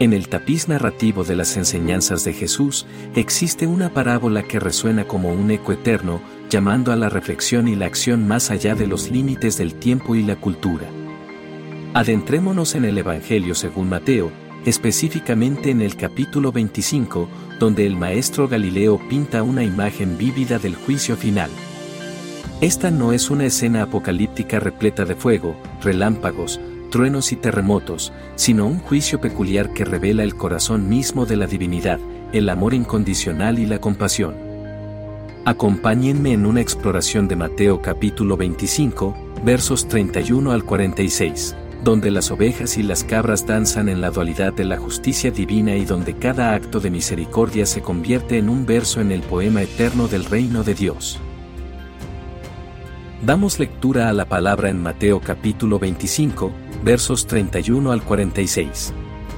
En el tapiz narrativo de las enseñanzas de Jesús existe una parábola que resuena como un eco eterno, llamando a la reflexión y la acción más allá de los límites del tiempo y la cultura. Adentrémonos en el Evangelio según Mateo, específicamente en el capítulo 25, donde el maestro Galileo pinta una imagen vívida del juicio final. Esta no es una escena apocalíptica repleta de fuego, relámpagos, truenos y terremotos, sino un juicio peculiar que revela el corazón mismo de la divinidad, el amor incondicional y la compasión. Acompáñenme en una exploración de Mateo capítulo 25, versos 31 al 46, donde las ovejas y las cabras danzan en la dualidad de la justicia divina y donde cada acto de misericordia se convierte en un verso en el poema eterno del reino de Dios. Damos lectura a la palabra en Mateo capítulo 25, versos 31 al 46.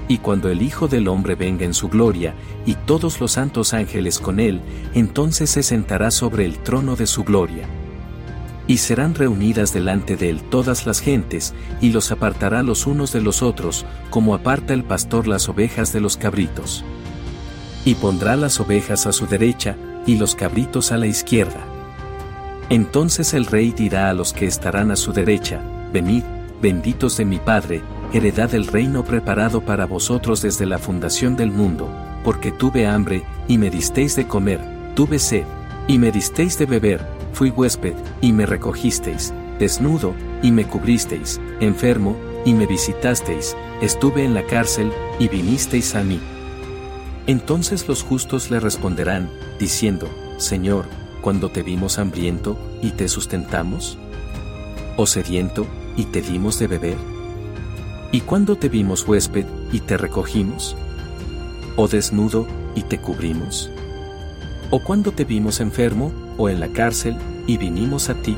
Y cuando el Hijo del Hombre venga en su gloria, y todos los santos ángeles con él, entonces se sentará sobre el trono de su gloria. Y serán reunidas delante de él todas las gentes, y los apartará los unos de los otros, como aparta el pastor las ovejas de los cabritos. Y pondrá las ovejas a su derecha, y los cabritos a la izquierda. Entonces el rey dirá a los que estarán a su derecha, Venid, benditos de mi Padre, heredad del reino preparado para vosotros desde la fundación del mundo, porque tuve hambre, y me disteis de comer, tuve sed, y me disteis de beber, fui huésped, y me recogisteis, desnudo, y me cubristeis, enfermo, y me visitasteis, estuve en la cárcel, y vinisteis a mí. Entonces los justos le responderán, diciendo, Señor, cuando te vimos hambriento, y te sustentamos? ¿O sediento, y te dimos de beber? ¿Y cuando te vimos huésped, y te recogimos? ¿O desnudo, y te cubrimos? ¿O cuando te vimos enfermo, o en la cárcel, y vinimos a ti?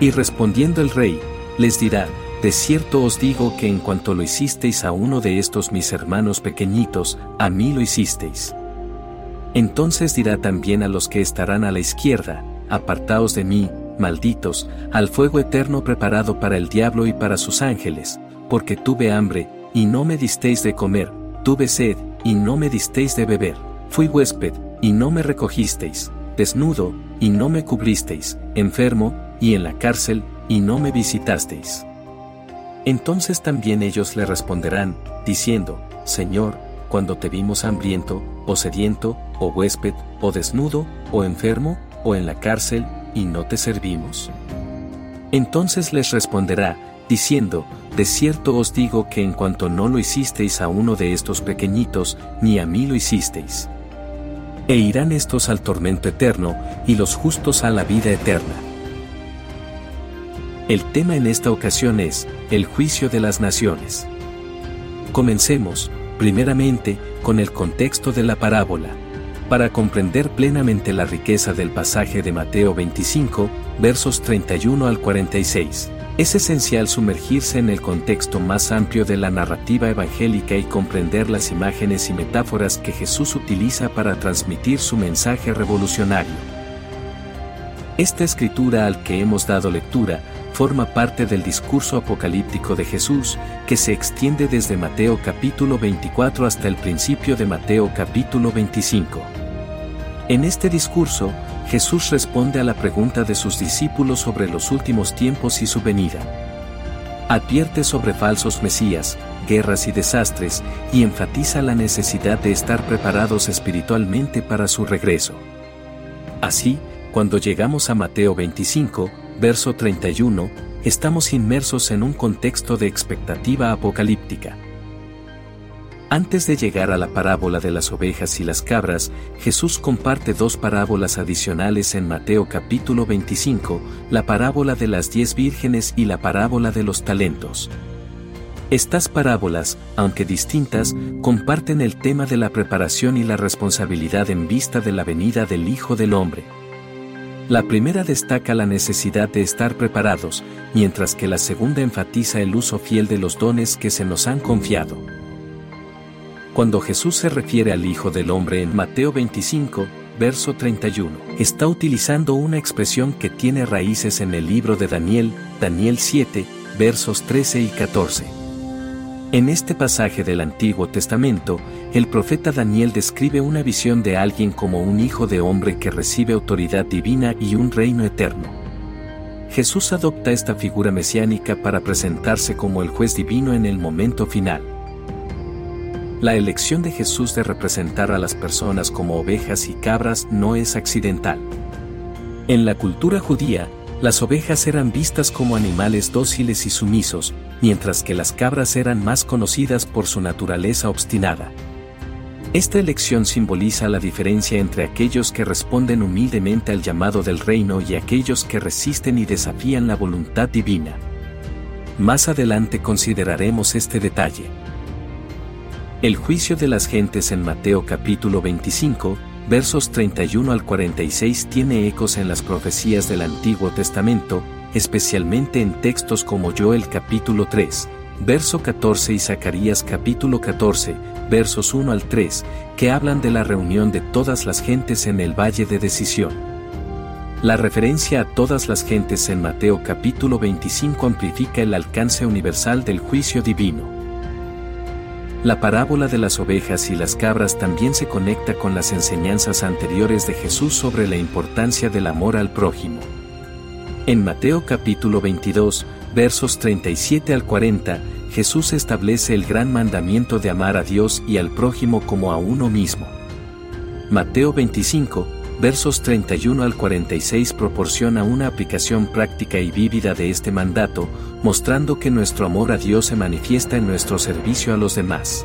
Y respondiendo el rey, les dirá, de cierto os digo que en cuanto lo hicisteis a uno de estos mis hermanos pequeñitos, a mí lo hicisteis. Entonces dirá también a los que estarán a la izquierda, apartaos de mí, malditos, al fuego eterno preparado para el diablo y para sus ángeles, porque tuve hambre, y no me disteis de comer, tuve sed, y no me disteis de beber, fui huésped, y no me recogisteis, desnudo, y no me cubristeis, enfermo, y en la cárcel, y no me visitasteis. Entonces también ellos le responderán, diciendo, Señor, cuando te vimos hambriento, o sediento, o huésped, o desnudo, o enfermo, o en la cárcel, y no te servimos? Entonces les responderá, diciendo, De cierto os digo que en cuanto no lo hicisteis a uno de estos pequeñitos, ni a mí lo hicisteis. E irán estos al tormento eterno, y los justos a la vida eterna. El tema en esta ocasión es, el juicio de las naciones. Comencemos, primeramente, con el contexto de la parábola. Para comprender plenamente la riqueza del pasaje de Mateo 25, versos 31 al 46, Es esencial sumergirse en el contexto más amplio de la narrativa evangélica y comprender las imágenes y metáforas que Jesús utiliza para transmitir su mensaje revolucionario. Esta escritura al que hemos dado lectura forma parte del discurso apocalíptico de Jesús, que se extiende desde Mateo capítulo 24 hasta el principio de Mateo capítulo 25. En este discurso, Jesús responde a la pregunta de sus discípulos sobre los últimos tiempos y su venida. Advierte sobre falsos mesías, guerras y desastres, y enfatiza la necesidad de estar preparados espiritualmente para su regreso. Así, cuando llegamos a Mateo 25, verso 31, estamos inmersos en un contexto de expectativa apocalíptica. Antes de llegar a la parábola de las ovejas y las cabras, Jesús comparte dos parábolas adicionales en Mateo capítulo 25, la parábola de las diez vírgenes y la parábola de los talentos. Estas parábolas, aunque distintas, comparten el tema de la preparación y la responsabilidad en vista de la venida del Hijo del Hombre. La primera destaca la necesidad de estar preparados, mientras que la segunda enfatiza el uso fiel de los dones que se nos han confiado. Cuando Jesús se refiere al Hijo del Hombre en Mateo 25, verso 31, está utilizando una expresión que tiene raíces en el libro de Daniel, Daniel 7, versos 13 y 14. En este pasaje del Antiguo Testamento, el profeta Daniel describe una visión de alguien como un hijo de hombre que recibe autoridad divina y un reino eterno. Jesús adopta esta figura mesiánica para presentarse como el juez divino en el momento final. La elección de Jesús de representar a las personas como ovejas y cabras no es accidental. En la cultura judía, las ovejas eran vistas como animales dóciles y sumisos, mientras que las cabras eran más conocidas por su naturaleza obstinada. Esta elección simboliza la diferencia entre aquellos que responden humildemente al llamado del reino y aquellos que resisten y desafían la voluntad divina. Más adelante consideraremos este detalle. El juicio de las gentes en Mateo capítulo 25, versos 31 al 46 tiene ecos en las profecías del Antiguo Testamento, especialmente en textos como Joel capítulo 3, verso 14 y Zacarías capítulo 14, versos 1 al 3, que hablan de la reunión de todas las gentes en el Valle de Decisión. La referencia a todas las gentes en Mateo capítulo 25 amplifica el alcance universal del juicio divino. La parábola de las ovejas y las cabras también se conecta con las enseñanzas anteriores de Jesús sobre la importancia del amor al prójimo. En Mateo capítulo 22, versos 37 al 40, Jesús establece el gran mandamiento de amar a Dios y al prójimo como a uno mismo. Mateo 25, versos 31 al 46 proporciona una aplicación práctica y vívida de este mandato, mostrando que nuestro amor a Dios se manifiesta en nuestro servicio a los demás.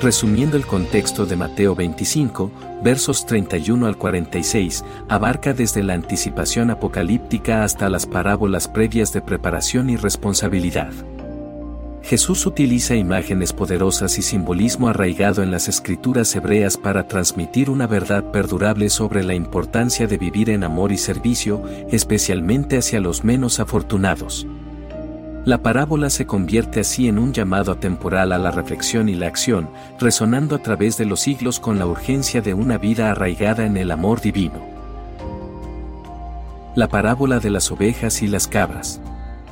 Resumiendo el contexto de Mateo 25, versos 31 al 46, abarca desde la anticipación apocalíptica hasta las parábolas previas de preparación y responsabilidad. Jesús utiliza imágenes poderosas y simbolismo arraigado en las escrituras hebreas para transmitir una verdad perdurable sobre la importancia de vivir en amor y servicio, especialmente hacia los menos afortunados. La parábola se convierte así en un llamado atemporal a la reflexión y la acción, resonando a través de los siglos con la urgencia de una vida arraigada en el amor divino. La parábola de las ovejas y las cabras.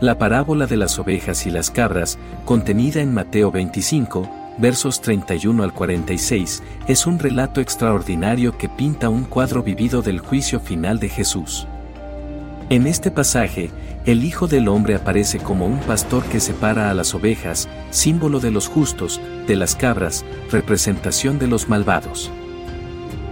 La parábola de las ovejas y las cabras, contenida en Mateo 25, versos 31 al 46, es un relato extraordinario que pinta un cuadro vivido del juicio final de Jesús. En este pasaje, el Hijo del Hombre aparece como un pastor que separa a las ovejas, símbolo de los justos, de las cabras, representación de los malvados.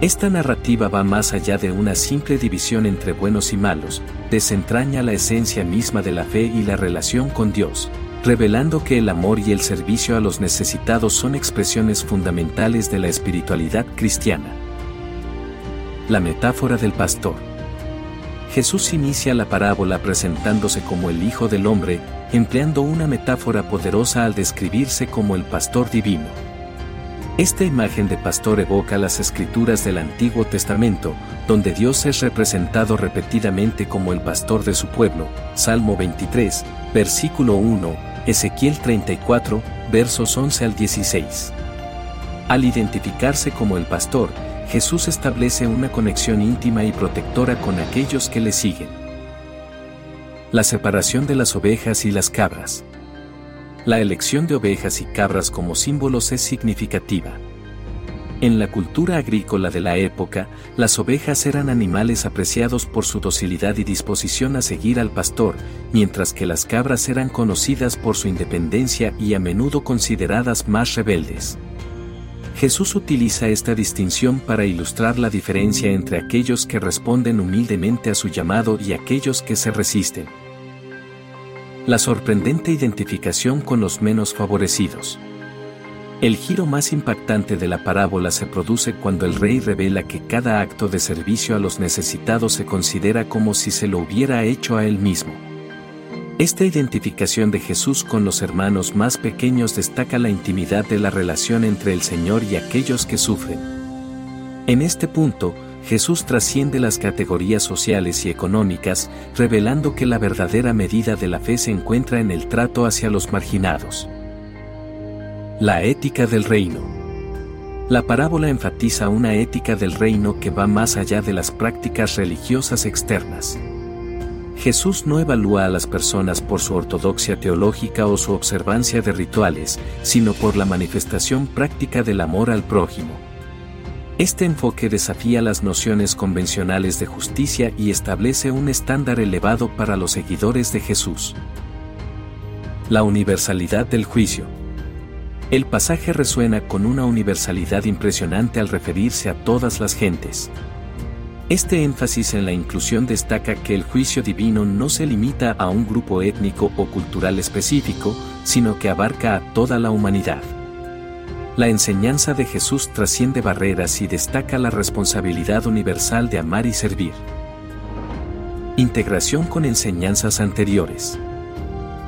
Esta narrativa va más allá de una simple división entre buenos y malos, desentraña la esencia misma de la fe y la relación con Dios, revelando que el amor y el servicio a los necesitados son expresiones fundamentales de la espiritualidad cristiana. La metáfora del pastor. Jesús inicia la parábola presentándose como el Hijo del Hombre, empleando una metáfora poderosa al describirse como el pastor divino. Esta imagen de pastor evoca las escrituras del Antiguo Testamento, donde Dios es representado repetidamente como el pastor de su pueblo, Salmo 23, versículo 1, Ezequiel 34, versos 11 al 16. Al identificarse como el pastor, Jesús establece una conexión íntima y protectora con aquellos que le siguen. La separación de las ovejas y las cabras. La elección de ovejas y cabras como símbolos es significativa. En la cultura agrícola de la época, las ovejas eran animales apreciados por su docilidad y disposición a seguir al pastor, mientras que las cabras eran conocidas por su independencia y a menudo consideradas más rebeldes. Jesús utiliza esta distinción para ilustrar la diferencia entre aquellos que responden humildemente a su llamado y aquellos que se resisten la sorprendente identificación con los menos favorecidos. El giro más impactante de la parábola se produce cuando el rey revela que cada acto de servicio a los necesitados se considera como si se lo hubiera hecho a él mismo. Esta identificación de Jesús con los hermanos más pequeños destaca la intimidad de la relación entre el Señor y aquellos que sufren. En este punto, Jesús trasciende las categorías sociales y económicas, revelando que la verdadera medida de la fe se encuentra en el trato hacia los marginados. La ética del reino. La parábola enfatiza una ética del reino que va más allá de las prácticas religiosas externas. Jesús no evalúa a las personas por su ortodoxia teológica o su observancia de rituales, sino por la manifestación práctica del amor al prójimo. Este enfoque desafía las nociones convencionales de justicia y establece un estándar elevado para los seguidores de Jesús. La universalidad del juicio. El pasaje resuena con una universalidad impresionante al referirse a todas las gentes. Este énfasis en la inclusión destaca que el juicio divino no se limita a un grupo étnico o cultural específico, sino que abarca a toda la humanidad. La enseñanza de Jesús trasciende barreras y destaca la responsabilidad universal de amar y servir. Integración con enseñanzas anteriores.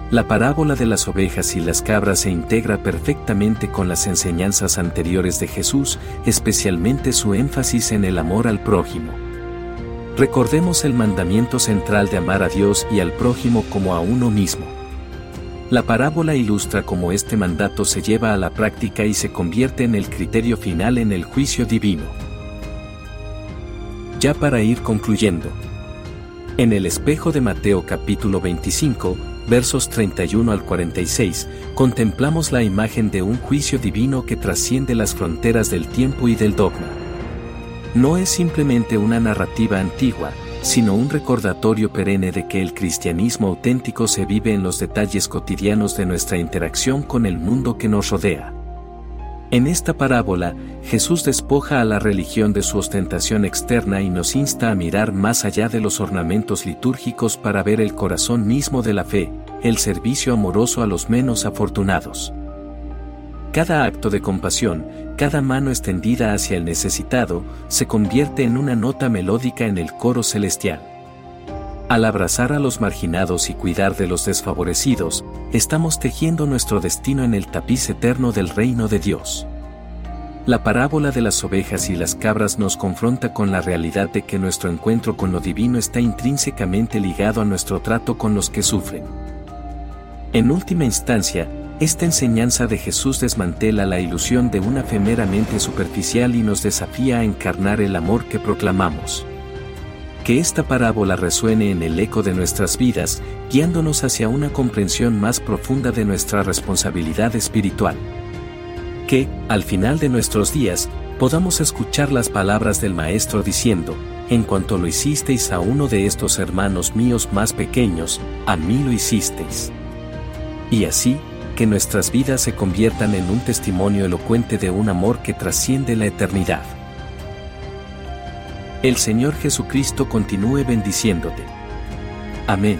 La parábola de las ovejas y las cabras se integra perfectamente con las enseñanzas anteriores de Jesús, especialmente su énfasis en el amor al prójimo. Recordemos el mandamiento central de amar a Dios y al prójimo como a uno mismo. La parábola ilustra cómo este mandato se lleva a la práctica y se convierte en el criterio final en el juicio divino. Ya para ir concluyendo. En el espejo de Mateo capítulo 25, versos 31 al 46, contemplamos la imagen de un juicio divino que trasciende las fronteras del tiempo y del dogma. No es simplemente una narrativa antigua, sino un recordatorio perenne de que el cristianismo auténtico se vive en los detalles cotidianos de nuestra interacción con el mundo que nos rodea. En esta parábola, Jesús despoja a la religión de su ostentación externa y nos insta a mirar más allá de los ornamentos litúrgicos para ver el corazón mismo de la fe, el servicio amoroso a los menos afortunados. Cada acto de compasión, cada mano extendida hacia el necesitado, se convierte en una nota melódica en el coro celestial. Al abrazar a los marginados y cuidar de los desfavorecidos, estamos tejiendo nuestro destino en el tapiz eterno del reino de Dios. La parábola de las ovejas y las cabras nos confronta con la realidad de que nuestro encuentro con lo divino está intrínsecamente ligado a nuestro trato con los que sufren. En última instancia, esta enseñanza de Jesús desmantela la ilusión de una fe meramente superficial y nos desafía a encarnar el amor que proclamamos. Que esta parábola resuene en el eco de nuestras vidas, guiándonos hacia una comprensión más profunda de nuestra responsabilidad espiritual. Que, al final de nuestros días, podamos escuchar las palabras del Maestro diciendo, en cuanto lo hicisteis a uno de estos hermanos míos más pequeños, a mí lo hicisteis. Y así, que nuestras vidas se conviertan en un testimonio elocuente de un amor que trasciende la eternidad. El Señor Jesucristo continúe bendiciéndote. Amén.